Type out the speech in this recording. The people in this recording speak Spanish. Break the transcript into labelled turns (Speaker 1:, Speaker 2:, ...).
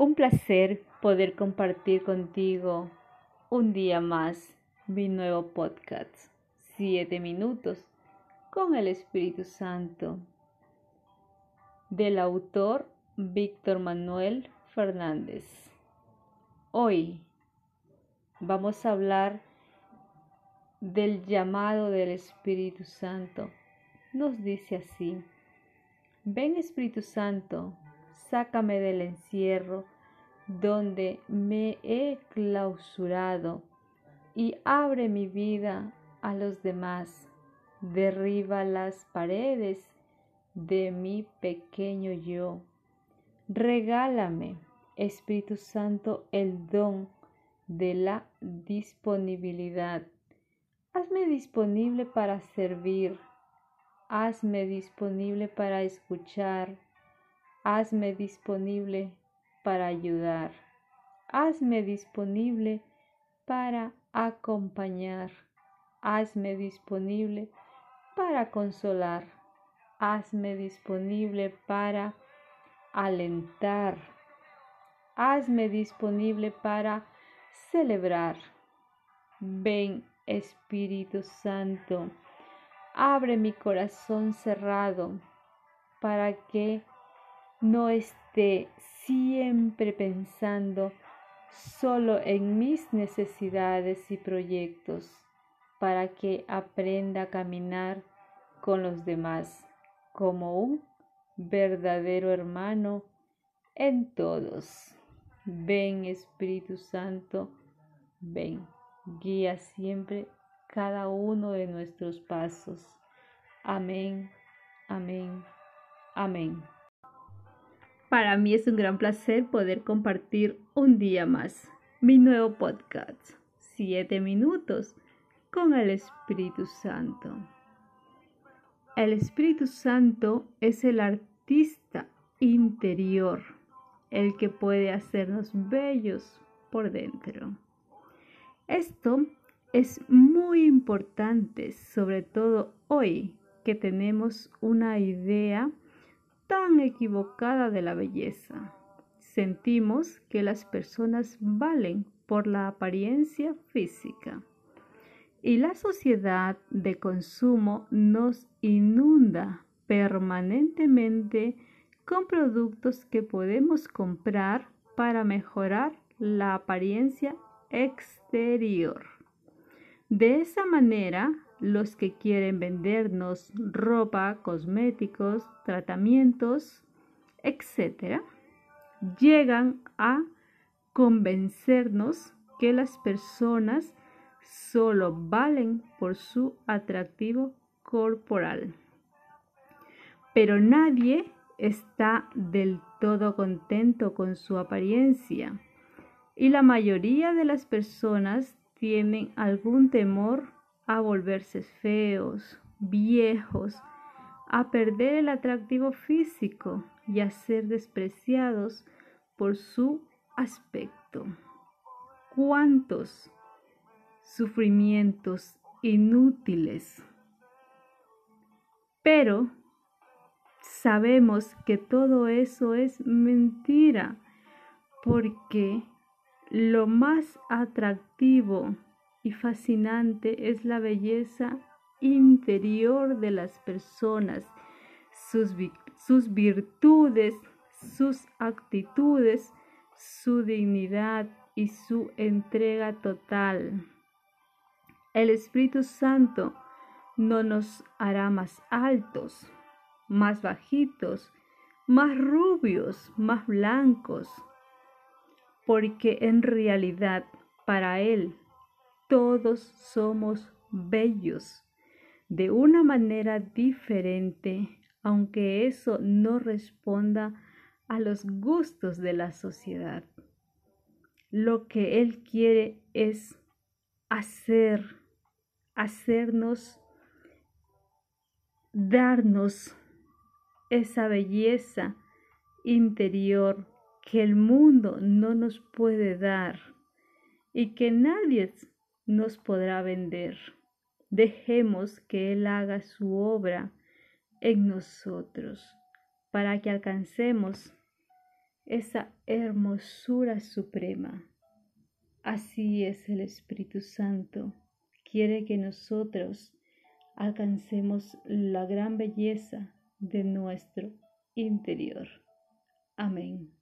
Speaker 1: Un placer poder compartir contigo un día más mi nuevo podcast, Siete Minutos con el Espíritu Santo, del autor Víctor Manuel Fernández. Hoy vamos a hablar del llamado del Espíritu Santo. Nos dice así, ven Espíritu Santo, sácame del encierro donde me he clausurado y abre mi vida a los demás. Derriba las paredes de mi pequeño yo. Regálame, Espíritu Santo, el don de la disponibilidad. Hazme disponible para servir. Hazme disponible para escuchar Hazme disponible para ayudar. Hazme disponible para acompañar. Hazme disponible para consolar. Hazme disponible para alentar. Hazme disponible para celebrar. Ven Espíritu Santo, abre mi corazón cerrado para que no esté siempre pensando solo en mis necesidades y proyectos para que aprenda a caminar con los demás como un verdadero hermano en todos. Ven Espíritu Santo, ven, guía siempre cada uno de nuestros pasos. Amén, amén, amén. Para mí es un gran placer poder compartir un día más mi nuevo podcast, Siete Minutos con el Espíritu Santo. El Espíritu Santo es el artista interior, el que puede hacernos bellos por dentro. Esto es muy importante, sobre todo hoy que tenemos una idea tan equivocada de la belleza. Sentimos que las personas valen por la apariencia física. Y la sociedad de consumo nos inunda permanentemente con productos que podemos comprar para mejorar la apariencia exterior. De esa manera, los que quieren vendernos ropa, cosméticos, tratamientos, etc., llegan a convencernos que las personas solo valen por su atractivo corporal. Pero nadie está del todo contento con su apariencia y la mayoría de las personas tienen algún temor a volverse feos, viejos, a perder el atractivo físico y a ser despreciados por su aspecto. ¿Cuántos sufrimientos inútiles? Pero sabemos que todo eso es mentira porque lo más atractivo y fascinante es la belleza interior de las personas, sus, virtudes, sus actitudes, su dignidad y su entrega total. El Espíritu Santo no nos hará más altos, más bajitos, más rubios, más blancos, porque en realidad para Él todos somos bellos de una manera diferente, aunque eso no responda a los gustos de la sociedad. Lo que Él quiere es hacer, hacernos, darnos esa belleza interior que el mundo no nos puede dar y que nadie nos podrá vender. Dejemos que Él haga su obra en nosotros para que alcancemos esa hermosura suprema. Así es el Espíritu Santo. Quiere que nosotros alcancemos la gran belleza de nuestro interior. Amén.